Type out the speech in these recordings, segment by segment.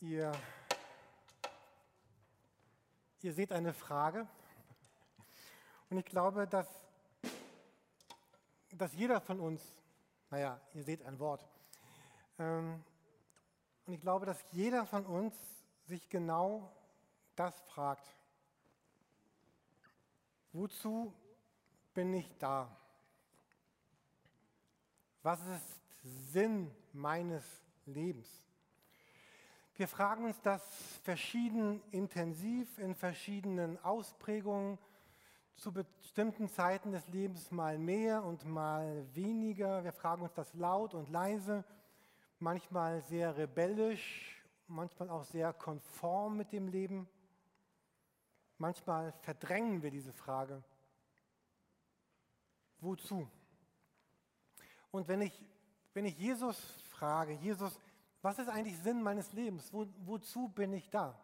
Ihr, ihr seht eine Frage und ich glaube, dass, dass jeder von uns, naja, ihr seht ein Wort, ähm, und ich glaube, dass jeder von uns sich genau das fragt. Wozu bin ich da? Was ist Sinn meines Lebens? Wir fragen uns das verschieden intensiv in verschiedenen Ausprägungen, zu bestimmten Zeiten des Lebens mal mehr und mal weniger. Wir fragen uns das laut und leise, manchmal sehr rebellisch, manchmal auch sehr konform mit dem Leben. Manchmal verdrängen wir diese Frage. Wozu? Und wenn ich, wenn ich Jesus frage, Jesus, was ist eigentlich Sinn meines Lebens? Wo, wozu bin ich da?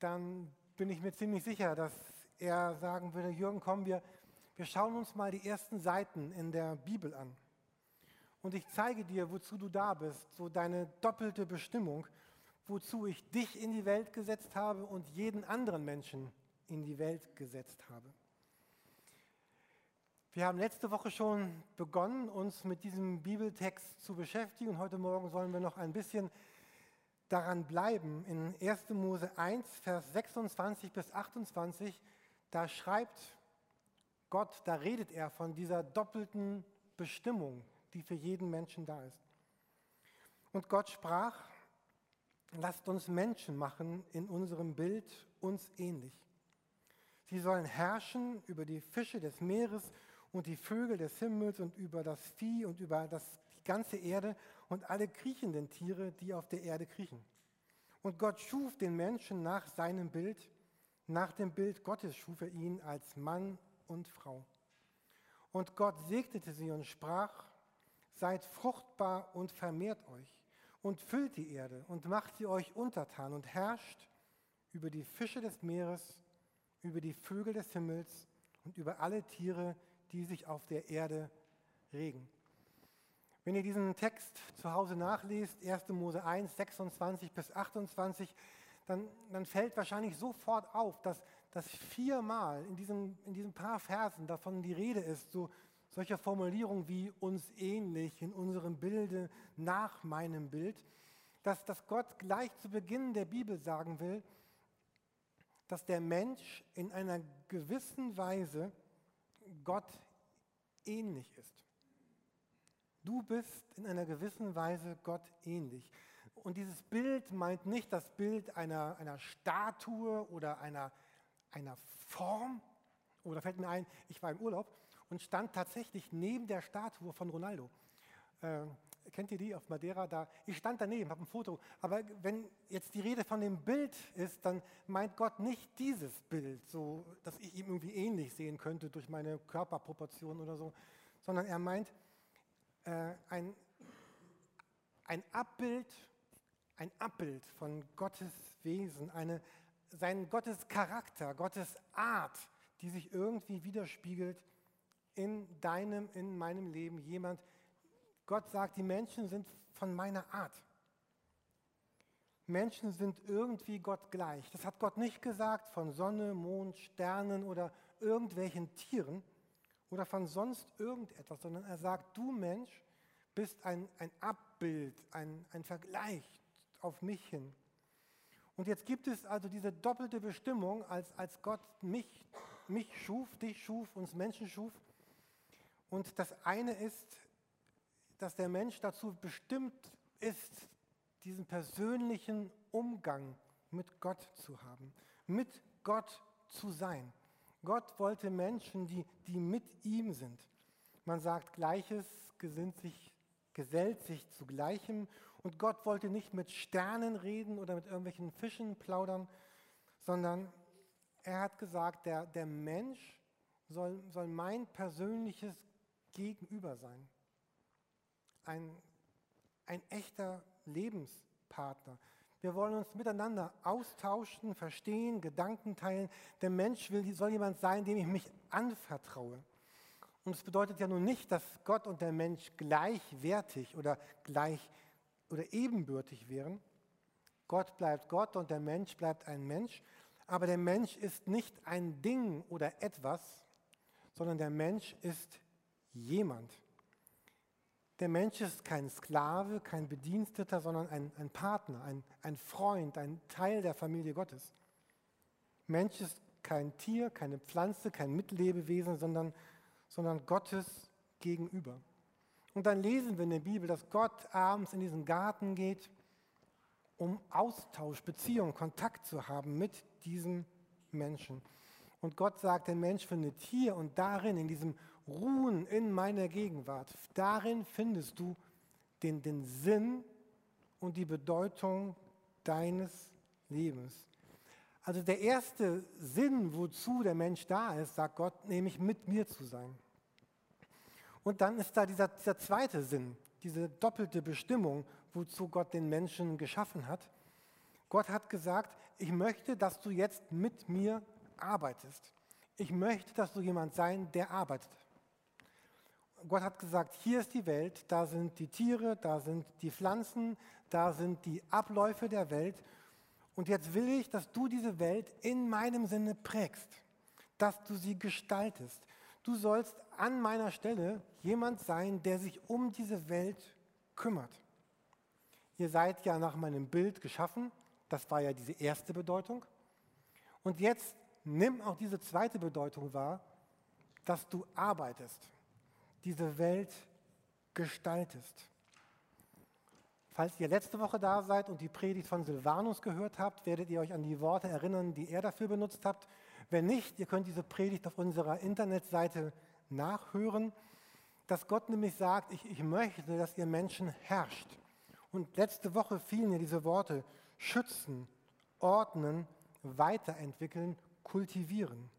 Dann bin ich mir ziemlich sicher, dass er sagen würde, Jürgen, komm, wir, wir schauen uns mal die ersten Seiten in der Bibel an. Und ich zeige dir, wozu du da bist, so deine doppelte Bestimmung, wozu ich dich in die Welt gesetzt habe und jeden anderen Menschen in die Welt gesetzt habe. Wir haben letzte Woche schon begonnen, uns mit diesem Bibeltext zu beschäftigen. Heute Morgen sollen wir noch ein bisschen daran bleiben. In 1. Mose 1, Vers 26 bis 28, da schreibt Gott, da redet er von dieser doppelten Bestimmung, die für jeden Menschen da ist. Und Gott sprach, lasst uns Menschen machen in unserem Bild uns ähnlich. Sie sollen herrschen über die Fische des Meeres und die Vögel des Himmels und über das Vieh und über das, die ganze Erde und alle kriechenden Tiere, die auf der Erde kriechen. Und Gott schuf den Menschen nach seinem Bild, nach dem Bild Gottes schuf er ihn als Mann und Frau. Und Gott segnete sie und sprach, seid fruchtbar und vermehrt euch und füllt die Erde und macht sie euch untertan und herrscht über die Fische des Meeres, über die Vögel des Himmels und über alle Tiere, die sich auf der Erde regen. Wenn ihr diesen Text zu Hause nachliest, 1. Mose 1, 26 bis 28, dann, dann fällt wahrscheinlich sofort auf, dass, dass viermal in diesen, in diesen paar Versen davon die Rede ist, so solcher Formulierungen wie uns ähnlich, in unserem Bilde, nach meinem Bild, dass, dass Gott gleich zu Beginn der Bibel sagen will, dass der Mensch in einer gewissen Weise Gott ähnlich ist. Du bist in einer gewissen Weise Gott ähnlich. Und dieses Bild meint nicht das Bild einer, einer Statue oder einer, einer Form. Oder fällt mir ein, ich war im Urlaub und stand tatsächlich neben der Statue von Ronaldo. Äh, kennt ihr die auf Madeira? Da, ich stand daneben, habe ein Foto. Aber wenn jetzt die Rede von dem Bild ist, dann meint Gott nicht dieses Bild, so dass ich ihm irgendwie ähnlich sehen könnte durch meine Körperproportion oder so, sondern er meint äh, ein, ein Abbild, ein Abbild von Gottes Wesen, eine, sein Gottes Charakter, Gottes Art, die sich irgendwie widerspiegelt in deinem, in meinem Leben. Jemand, Gott sagt, die Menschen sind von meiner Art. Menschen sind irgendwie Gott gleich. Das hat Gott nicht gesagt von Sonne, Mond, Sternen oder irgendwelchen Tieren oder von sonst irgendetwas, sondern er sagt, du Mensch bist ein, ein Abbild, ein, ein Vergleich auf mich hin. Und jetzt gibt es also diese doppelte Bestimmung, als, als Gott mich, mich schuf, dich schuf, uns Menschen schuf. Und das eine ist, dass der Mensch dazu bestimmt ist, diesen persönlichen Umgang mit Gott zu haben, mit Gott zu sein. Gott wollte Menschen, die, die mit ihm sind. Man sagt, Gleiches gesinnt sich, gesellt sich zu Gleichem. Und Gott wollte nicht mit Sternen reden oder mit irgendwelchen Fischen plaudern, sondern er hat gesagt, der, der Mensch soll, soll mein persönliches Gegenüber sein ein, ein echter Lebenspartner. Wir wollen uns miteinander austauschen, verstehen, Gedanken teilen. Der Mensch will, soll jemand sein, dem ich mich anvertraue. Und es bedeutet ja nun nicht, dass Gott und der Mensch gleichwertig oder gleich oder ebenbürtig wären, Gott bleibt Gott und der Mensch bleibt ein Mensch. Aber der Mensch ist nicht ein Ding oder etwas, sondern der Mensch ist jemand. Der Mensch ist kein Sklave, kein Bediensteter, sondern ein, ein Partner, ein, ein Freund, ein Teil der Familie Gottes. Mensch ist kein Tier, keine Pflanze, kein Mitlebewesen, sondern, sondern Gottes gegenüber. Und dann lesen wir in der Bibel, dass Gott abends in diesen Garten geht, um Austausch, Beziehung, Kontakt zu haben mit diesem Menschen. Und Gott sagt, der Mensch findet hier und darin, in diesem Ruhen in meiner Gegenwart, darin findest du den, den Sinn und die Bedeutung deines Lebens. Also der erste Sinn, wozu der Mensch da ist, sagt Gott, nämlich mit mir zu sein. Und dann ist da dieser, dieser zweite Sinn, diese doppelte Bestimmung, wozu Gott den Menschen geschaffen hat. Gott hat gesagt, ich möchte, dass du jetzt mit mir arbeitest. Ich möchte, dass du jemand sein, der arbeitet. Gott hat gesagt, hier ist die Welt, da sind die Tiere, da sind die Pflanzen, da sind die Abläufe der Welt und jetzt will ich, dass du diese Welt in meinem Sinne prägst, dass du sie gestaltest. Du sollst an meiner Stelle jemand sein, der sich um diese Welt kümmert. Ihr seid ja nach meinem Bild geschaffen, das war ja diese erste Bedeutung. Und jetzt nimm auch diese zweite Bedeutung wahr, dass du arbeitest, diese Welt gestaltest. Falls ihr letzte Woche da seid und die Predigt von Silvanus gehört habt, werdet ihr euch an die Worte erinnern, die er dafür benutzt habt. Wenn nicht, ihr könnt diese Predigt auf unserer Internetseite nachhören, dass Gott nämlich sagt, ich, ich möchte, dass ihr Menschen herrscht. Und letzte Woche fielen mir diese Worte, schützen, ordnen, weiterentwickeln, kultivieren.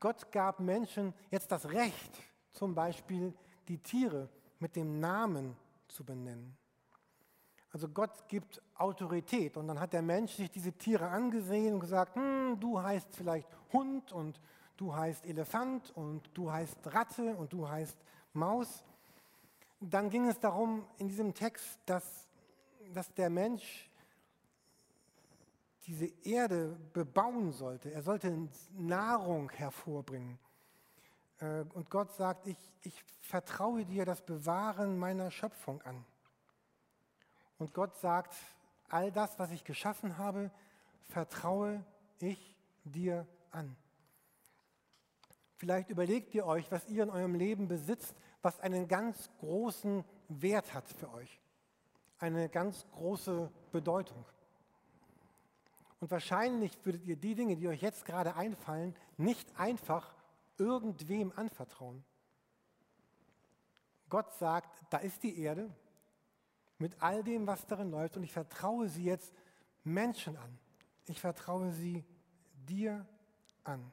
Gott gab Menschen jetzt das Recht, zum Beispiel die Tiere mit dem Namen zu benennen. Also Gott gibt Autorität und dann hat der Mensch sich diese Tiere angesehen und gesagt, hm, du heißt vielleicht Hund und du heißt Elefant und du heißt Ratte und du heißt Maus. Dann ging es darum in diesem Text, dass, dass der Mensch diese Erde bebauen sollte. Er sollte Nahrung hervorbringen. Äh, und Gott sagt, ich, ich vertraue dir das Bewahren meiner Schöpfung an. Und Gott sagt, all das, was ich geschaffen habe, vertraue ich dir an. Vielleicht überlegt ihr euch, was ihr in eurem Leben besitzt, was einen ganz großen Wert hat für euch. Eine ganz große Bedeutung. Und wahrscheinlich würdet ihr die Dinge, die euch jetzt gerade einfallen, nicht einfach irgendwem anvertrauen. Gott sagt, da ist die Erde, mit all dem, was darin läuft. Und ich vertraue sie jetzt Menschen an. Ich vertraue sie dir an.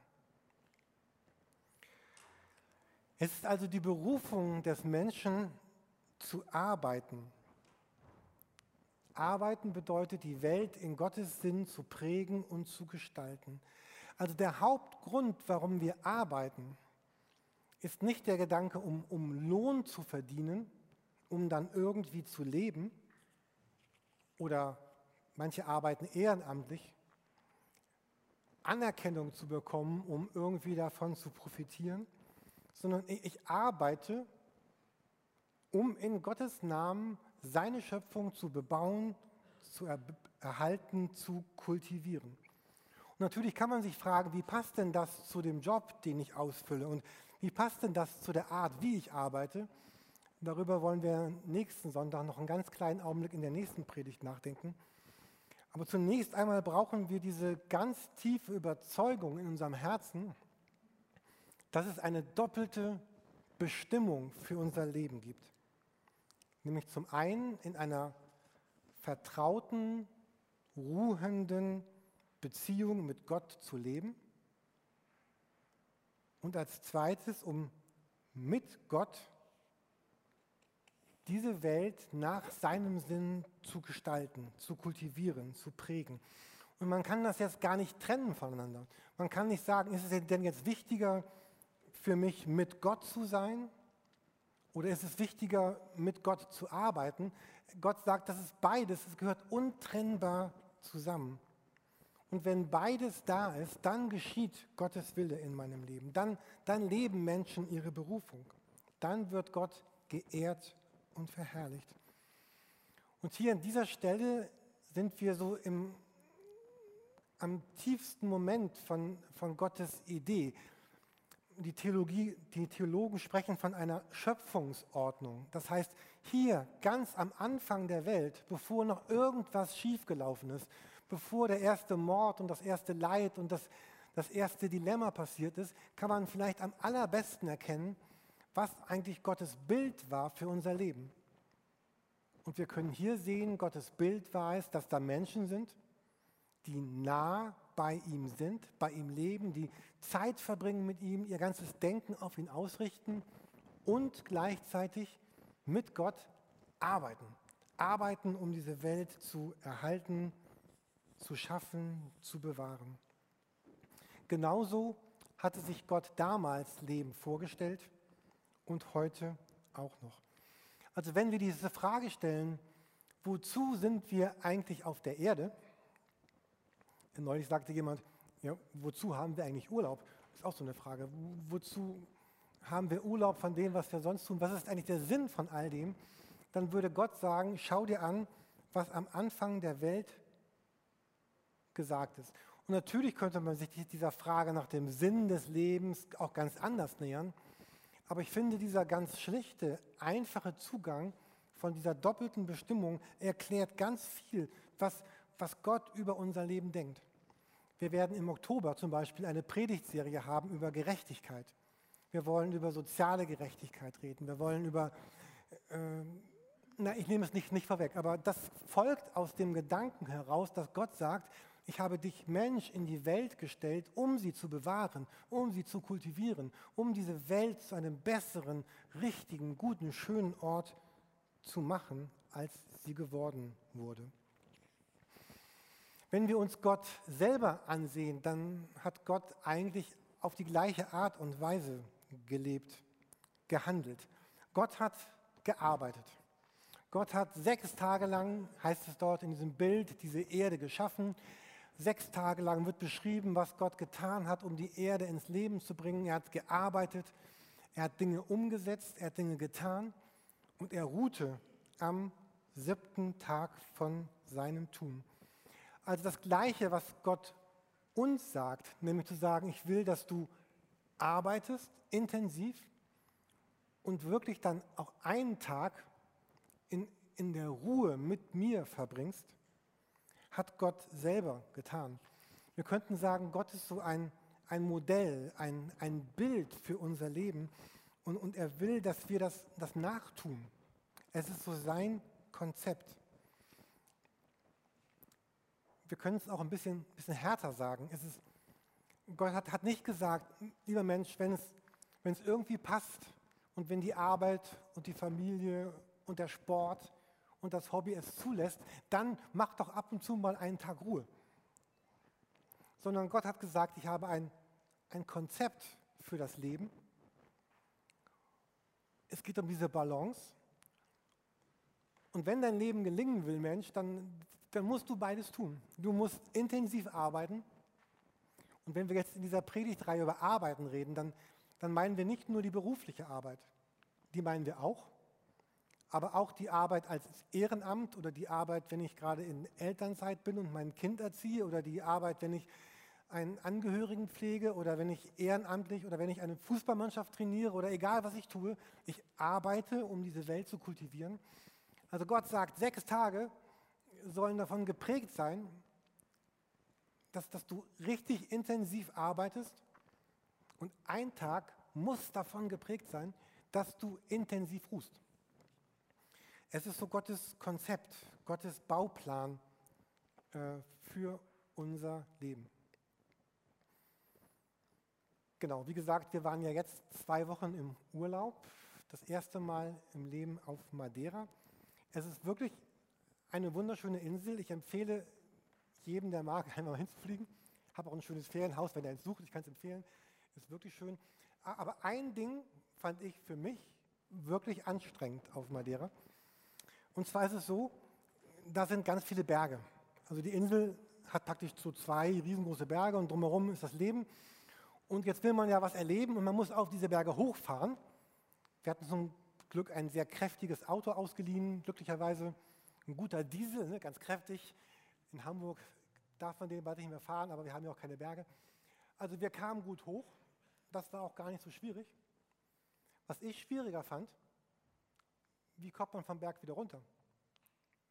Es ist also die Berufung des Menschen zu arbeiten. Arbeiten bedeutet, die Welt in Gottes Sinn zu prägen und zu gestalten. Also der Hauptgrund, warum wir arbeiten, ist nicht der Gedanke, um, um Lohn zu verdienen, um dann irgendwie zu leben. Oder manche arbeiten ehrenamtlich, Anerkennung zu bekommen, um irgendwie davon zu profitieren, sondern ich arbeite, um in Gottes Namen seine Schöpfung zu bebauen, zu er erhalten, zu kultivieren. Natürlich kann man sich fragen, wie passt denn das zu dem Job, den ich ausfülle? Und wie passt denn das zu der Art, wie ich arbeite? Darüber wollen wir nächsten Sonntag noch einen ganz kleinen Augenblick in der nächsten Predigt nachdenken. Aber zunächst einmal brauchen wir diese ganz tiefe Überzeugung in unserem Herzen, dass es eine doppelte Bestimmung für unser Leben gibt. Nämlich zum einen in einer vertrauten, ruhenden Beziehung mit Gott zu leben und als zweites, um mit Gott diese Welt nach seinem Sinn zu gestalten, zu kultivieren, zu prägen. Und man kann das jetzt gar nicht trennen voneinander. Man kann nicht sagen, ist es denn jetzt wichtiger für mich, mit Gott zu sein Oder ist es wichtiger, mit Gott zu arbeiten? Gott sagt, das ist beides, es gehört untrennbar zusammen. Und wenn beides da ist, dann geschieht Gottes Wille in meinem Leben. Dann, dann leben Menschen ihre Berufung. Dann wird Gott geehrt und verherrlicht. Und hier an dieser Stelle sind wir so im, am tiefsten Moment von, von Gottes Idee. Die, Theologie, die Theologen sprechen von einer Schöpfungsordnung. Das heißt, hier ganz am Anfang der Welt, bevor noch irgendwas schiefgelaufen ist, bevor der erste Mord und das erste Leid und das, das erste Dilemma passiert ist, kann man vielleicht am allerbesten erkennen, was eigentlich Gottes Bild war für unser Leben. Und wir können hier sehen, Gottes Bild war es, dass da Menschen sind, die nah bei ihm sind, bei ihm leben, die Zeit verbringen mit ihm, ihr ganzes Denken auf ihn ausrichten und gleichzeitig mit Gott arbeiten. Arbeiten, um diese Welt zu erhalten, zu schaffen, zu bewahren. Genauso hatte sich Gott damals Leben vorgestellt und heute auch noch. Also wenn wir diese Frage stellen, wozu sind wir eigentlich auf der Erde? Neulich sagte jemand, ja, wozu haben wir eigentlich Urlaub? Ist auch so eine Frage. Wozu haben wir Urlaub von dem, was wir sonst tun? Was ist eigentlich der Sinn von all dem? Dann würde Gott sagen, schau dir an, was am Anfang der Welt gesagt ist. Und natürlich könnte man sich dieser Frage nach dem Sinn des Lebens auch ganz anders nähern. Aber ich finde, dieser ganz schlichte, einfache Zugang von dieser doppelten Bestimmung erklärt ganz viel, was, was Gott über unser Leben denkt. Wir werden im Oktober zum Beispiel eine Predigtserie haben über Gerechtigkeit. Wir wollen über soziale Gerechtigkeit reden. Wir wollen über, äh, na, ich nehme es nicht, nicht vorweg, aber das folgt aus dem Gedanken heraus, dass Gott sagt, ich habe dich Mensch in die Welt gestellt, um sie zu bewahren, um sie zu kultivieren, um diese Welt zu einem besseren, richtigen, guten, schönen Ort zu machen, als sie geworden wurde. Wenn wir uns Gott selber ansehen, dann hat Gott eigentlich auf die gleiche Art und Weise gelebt, gehandelt. Gott hat gearbeitet. Gott hat sechs Tage lang, heißt es dort in diesem Bild, diese Erde geschaffen. Sechs Tage lang wird beschrieben, was Gott getan hat, um die Erde ins Leben zu bringen. Er hat gearbeitet, er hat Dinge umgesetzt, er hat Dinge getan und er ruhte am siebten Tag von seinem Tun. Also das Gleiche, was Gott uns sagt, nämlich zu sagen, ich will, dass du arbeitest intensiv und wirklich dann auch einen Tag in, in der Ruhe mit mir verbringst hat Gott selber getan. Wir könnten sagen, Gott ist so ein, ein Modell, ein, ein Bild für unser Leben und, und er will, dass wir das, das nachtun. Es ist so sein Konzept. Wir können es auch ein bisschen, bisschen härter sagen. Es ist, Gott hat, hat nicht gesagt, lieber Mensch, wenn es, wenn es irgendwie passt und wenn die Arbeit und die Familie und der Sport und das Hobby es zulässt, dann mach doch ab und zu mal einen Tag Ruhe. Sondern Gott hat gesagt, ich habe ein, ein Konzept für das Leben. Es geht um diese Balance. Und wenn dein Leben gelingen will, Mensch, dann, dann musst du beides tun. Du musst intensiv arbeiten. Und wenn wir jetzt in dieser Predigtreihe über Arbeiten reden, dann, dann meinen wir nicht nur die berufliche Arbeit. Die meinen wir auch aber auch die Arbeit als Ehrenamt oder die Arbeit, wenn ich gerade in Elternzeit bin und mein Kind erziehe oder die Arbeit, wenn ich einen Angehörigen pflege oder wenn ich ehrenamtlich oder wenn ich eine Fußballmannschaft trainiere oder egal was ich tue, ich arbeite, um diese Welt zu kultivieren. Also Gott sagt, sechs Tage sollen davon geprägt sein, dass, dass du richtig intensiv arbeitest und ein Tag muss davon geprägt sein, dass du intensiv ruhst. Es ist so Gottes Konzept, Gottes Bauplan äh, für unser Leben. Genau, wie gesagt, wir waren ja jetzt zwei Wochen im Urlaub, das erste Mal im Leben auf Madeira. Es ist wirklich eine wunderschöne Insel. Ich empfehle jedem, der mag, einmal hinzufliegen. Ich habe auch ein schönes Ferienhaus, wenn er eins sucht, ich kann es empfehlen. Ist wirklich schön. Aber ein Ding fand ich für mich wirklich anstrengend auf Madeira. Und zwar ist es so, da sind ganz viele Berge. Also die Insel hat praktisch so zwei riesengroße Berge und drumherum ist das Leben. Und jetzt will man ja was erleben und man muss auf diese Berge hochfahren. Wir hatten zum Glück ein sehr kräftiges Auto ausgeliehen, glücklicherweise ein guter Diesel, ne, ganz kräftig. In Hamburg darf man den bald nicht mehr fahren, aber wir haben ja auch keine Berge. Also wir kamen gut hoch, das war auch gar nicht so schwierig. Was ich schwieriger fand, wie kommt man vom Berg wieder runter?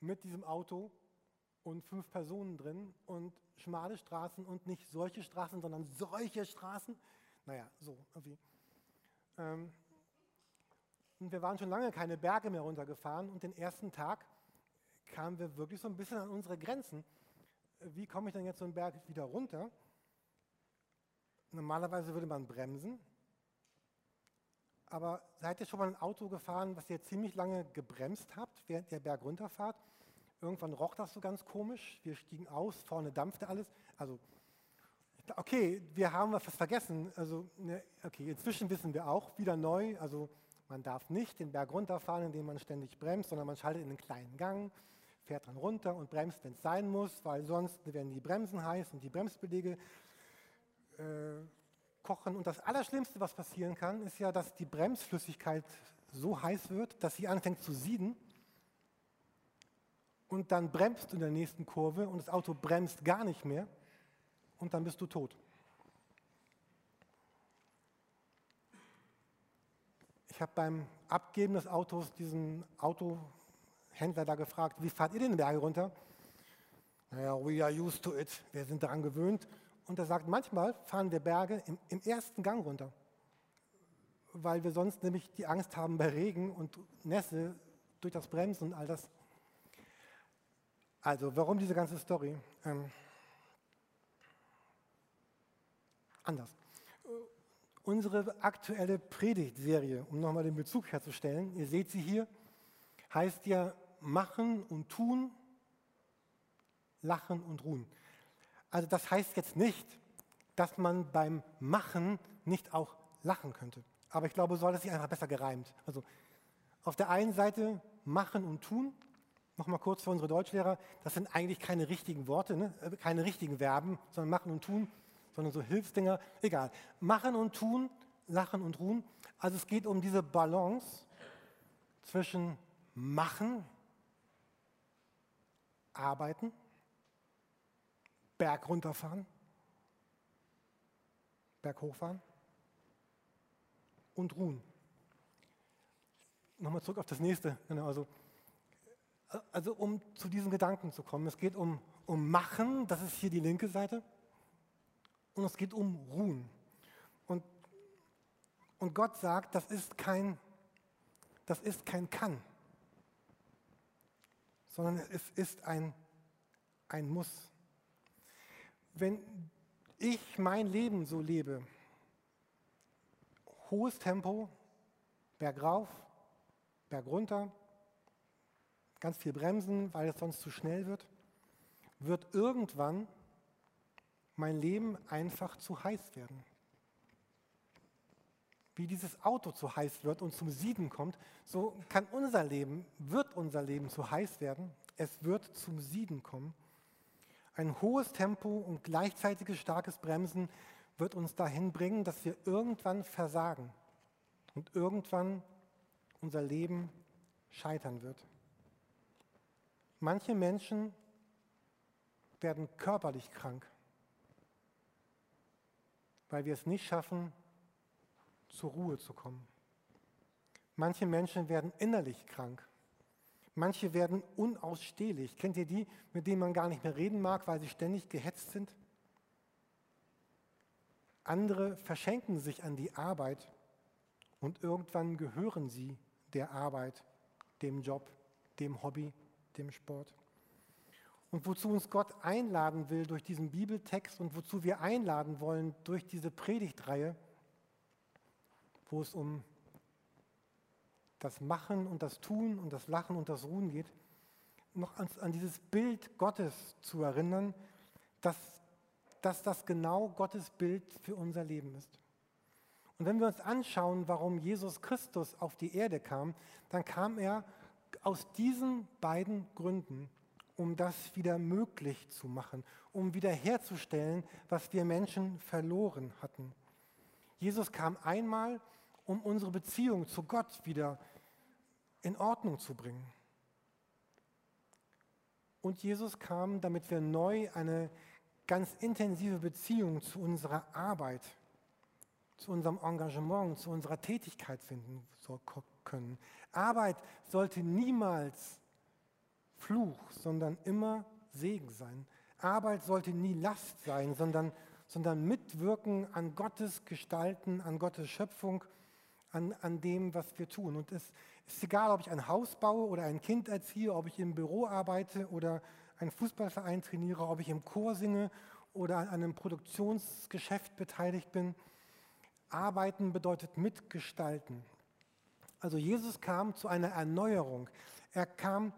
Mit diesem Auto und fünf Personen drin und schmale Straßen und nicht solche Straßen, sondern solche Straßen. Naja, so irgendwie. Ähm, und wir waren schon lange keine Berge mehr runtergefahren und den ersten Tag kamen wir wirklich so ein bisschen an unsere Grenzen. Wie komme ich denn jetzt so einen Berg wieder runter? Normalerweise würde man bremsen, aber seid ihr schon mal ein Auto gefahren, was ihr ziemlich lange gebremst habt, während ihr Berg runterfahrt? Irgendwann roch das so ganz komisch. Wir stiegen aus, vorne dampfte alles. Also, okay, wir haben was vergessen. Also, ne, okay, inzwischen wissen wir auch wieder neu. Also, man darf nicht den Berg runterfahren, indem man ständig bremst, sondern man schaltet in einen kleinen Gang, fährt dann runter und bremst, wenn es sein muss, weil sonst werden die Bremsen heiß und die Bremsbeläge äh, kochen. Und das Allerschlimmste, was passieren kann, ist ja, dass die Bremsflüssigkeit so heiß wird, dass sie anfängt zu sieden. Und dann bremst du in der nächsten Kurve und das Auto bremst gar nicht mehr und dann bist du tot. Ich habe beim Abgeben des Autos diesen Autohändler da gefragt, wie fahrt ihr den Berge runter? Naja, we are used to it. Wir sind daran gewöhnt. Und er sagt, manchmal fahren wir Berge im, im, ersten Gang runter, weil wir sonst nämlich die Angst haben bei Regen und Nässe durch das Bremsen und all das. Also, warum diese ganze Story? Ähm, anders. Unsere aktuelle Predigtserie, um nochmal den Bezug herzustellen, ihr seht sie hier, heißt ja machen und tun, lachen und ruhen. Also das heißt jetzt nicht, dass man beim Machen nicht auch lachen könnte. Aber ich glaube, so hat es sich einfach besser gereimt. Also auf der einen Seite machen und tun, nochmal kurz für unsere Deutschlehrer, das sind eigentlich keine richtigen Worte, ne? Äh, keine richtigen Verben, sondern machen und tun, sondern so Hilfsdinger. Egal. Machen und tun, lachen und ruhen. Also es geht um diese Balance zwischen machen, arbeiten Berg runterfahren, Berg hochfahren und ruhen. Nochmal zurück auf das nächste. Genau, also, also um zu diesen Gedanken zu kommen. Es geht um, um Machen, das ist hier die linke Seite. Und es geht um Ruhen. Und, und Gott sagt, das ist kein, das ist kein Kann, sondern es ist ein, ein Muss wenn ich mein Leben so lebe, hohes Tempo, bergauf, bergunter, ganz viel bremsen, weil es sonst zu schnell wird, wird irgendwann mein Leben einfach zu heiß werden. Wie dieses Auto zu heiß wird und zum Sieden kommt, so kann unser Leben, wird unser Leben zu heiß werden. Es wird zum Sieden kommen. Ein hohes Tempo und gleichzeitiges starkes Bremsen wird uns dahin bringen, dass wir irgendwann versagen und irgendwann unser Leben scheitern wird. Manche Menschen werden körperlich krank, weil wir es nicht schaffen, zur Ruhe zu kommen. Manche Menschen werden innerlich krank, Manche werden unausstehlich. Kennt ihr die, mit denen man gar nicht mehr reden mag, weil sie ständig gehetzt sind? Andere verschenken sich an die Arbeit und irgendwann gehören sie der Arbeit, dem Job, dem Hobby, dem Sport. Und wozu uns Gott einladen will durch diesen Bibeltext und wozu wir einladen wollen durch diese Predigtreihe, wo es um das Machen und das Tun und das Lachen und das Ruhen geht, noch an, an dieses Bild Gottes zu erinnern, dass, dass das genau Gottes Bild für unser Leben ist. Und wenn wir uns anschauen, warum Jesus Christus auf die Erde kam, dann kam er aus diesen beiden Gründen, um das wieder möglich zu machen, um wiederherzustellen, was wir Menschen verloren hatten. Jesus kam einmal, um unsere Beziehung zu Gott wieder in Ordnung zu bringen. Und Jesus kam, damit wir neu eine ganz intensive Beziehung zu unserer Arbeit, zu unserem Engagement, zu unserer Tätigkeit finden können. Arbeit sollte niemals Fluch, sondern immer Segen sein. Arbeit sollte nie Last sein, sondern, sondern Mitwirken an Gottes Gestalten, an Gottes Schöpfung, an, an dem, was wir tun. Und es ist egal, ob ich ein Haus baue oder ein Kind erziehe, ob ich im Büro arbeite oder einen Fußballverein trainiere, ob ich im Chor singe oder an einem Produktionsgeschäft beteiligt bin. Arbeiten bedeutet mitgestalten. Also Jesus kam zu einer Erneuerung. Er kam,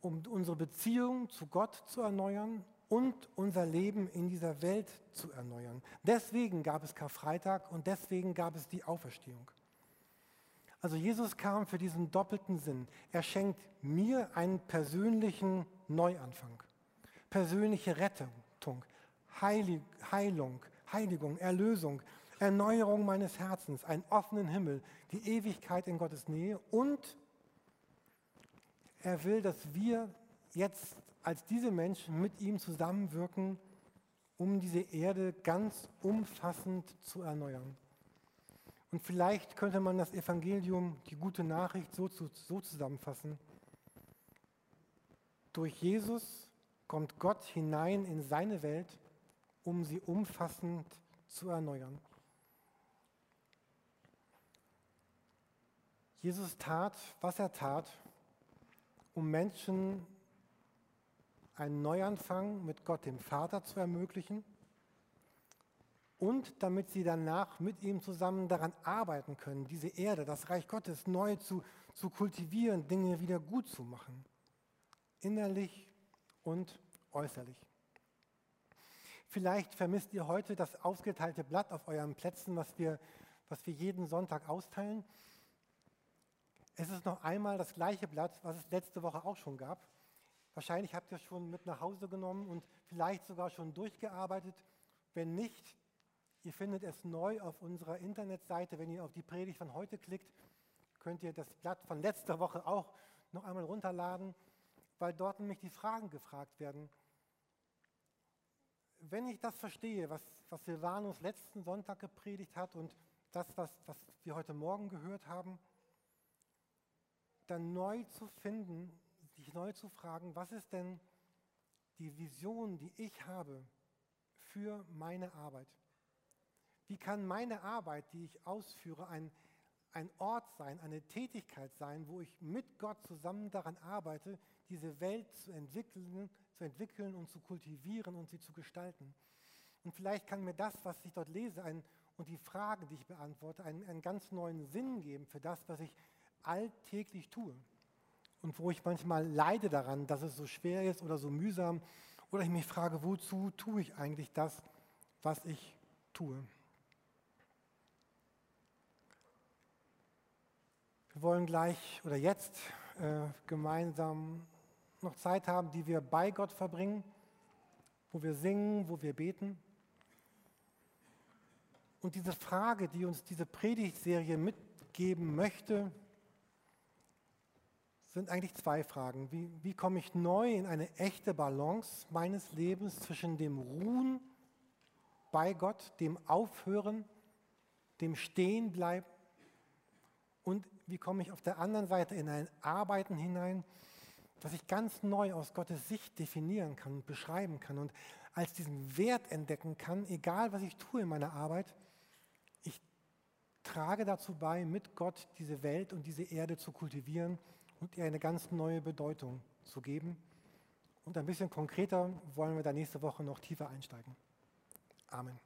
um unsere Beziehung zu Gott zu erneuern und unser Leben in dieser Welt zu erneuern. Deswegen gab es Karfreitag und deswegen gab es die Auferstehung. Also Jesus kam für diesen doppelten Sinn. Er schenkt mir einen persönlichen Neuanfang, persönliche Rettung, Heilig, Heilung, Heiligung, Erlösung, Erneuerung meines Herzens, einen offenen Himmel, die Ewigkeit in Gottes Nähe und er will, dass wir jetzt als diese Menschen mit ihm zusammenwirken, um diese Erde ganz umfassend zu erneuern. Und vielleicht könnte man das Evangelium, die gute Nachricht so, so zusammenfassen. Durch Jesus kommt Gott hinein in seine Welt, um sie umfassend zu erneuern. Jesus tat, was er tat, um Menschen einen Neuanfang mit Gott dem Vater zu ermöglichen und damit sie danach mit ihm zusammen daran arbeiten können, diese Erde, das Reich Gottes neu zu, zu kultivieren, Dinge wieder gut zu machen, innerlich und äußerlich. Vielleicht vermisst ihr heute das ausgeteilte Blatt auf euren Plätzen, was wir, was wir jeden Sonntag austeilen. Es ist noch einmal das gleiche Blatt, was es letzte Woche auch schon gab. Wahrscheinlich habt ihr es schon mit nach Hause genommen und vielleicht sogar schon durchgearbeitet. Wenn nicht, Ihr findet es neu auf unserer Internetseite. Wenn ihr auf die Predigt von heute klickt, könnt ihr das Blatt von letzter Woche auch noch einmal runterladen, weil dort nämlich die Fragen gefragt werden. Wenn ich das verstehe, was, was Silvanus letzten Sonntag gepredigt hat und das, was, was wir heute Morgen gehört haben, dann neu zu finden, sich neu zu fragen, was ist denn die Vision, die ich habe für meine Arbeit? Wie kann meine Arbeit, die ich ausführe, ein, ein Ort sein, eine Tätigkeit sein, wo ich mit Gott zusammen daran arbeite, diese Welt zu entwickeln, zu entwickeln und zu kultivieren und sie zu gestalten? Und vielleicht kann mir das, was ich dort lese, ein, und die Fragen, die ich beantworte, einen, einen ganz neuen Sinn geben für das, was ich alltäglich tue. Und wo ich manchmal leide daran, dass es so schwer ist oder so mühsam, oder ich mich frage, wozu tue ich eigentlich das, was ich tue? Wir wollen gleich oder jetzt äh, gemeinsam noch Zeit haben, die wir bei Gott verbringen, wo wir singen, wo wir beten. Und diese Frage, die uns diese Predigtserie mitgeben möchte, sind eigentlich zwei Fragen. Wie, wie komme ich neu in eine echte Balance meines Lebens zwischen dem Ruhen bei Gott, dem Aufhören, dem Stehenbleiben und wie komme ich auf der anderen Seite in ein Arbeiten hinein, das ich ganz neu aus Gottes Sicht definieren kann und beschreiben kann und als diesen Wert entdecken kann, egal was ich tue in meiner Arbeit, ich trage dazu bei, mit Gott diese Welt und diese Erde zu kultivieren und ihr eine ganz neue Bedeutung zu geben. Und ein bisschen konkreter wollen wir da nächste Woche noch tiefer einsteigen. Amen.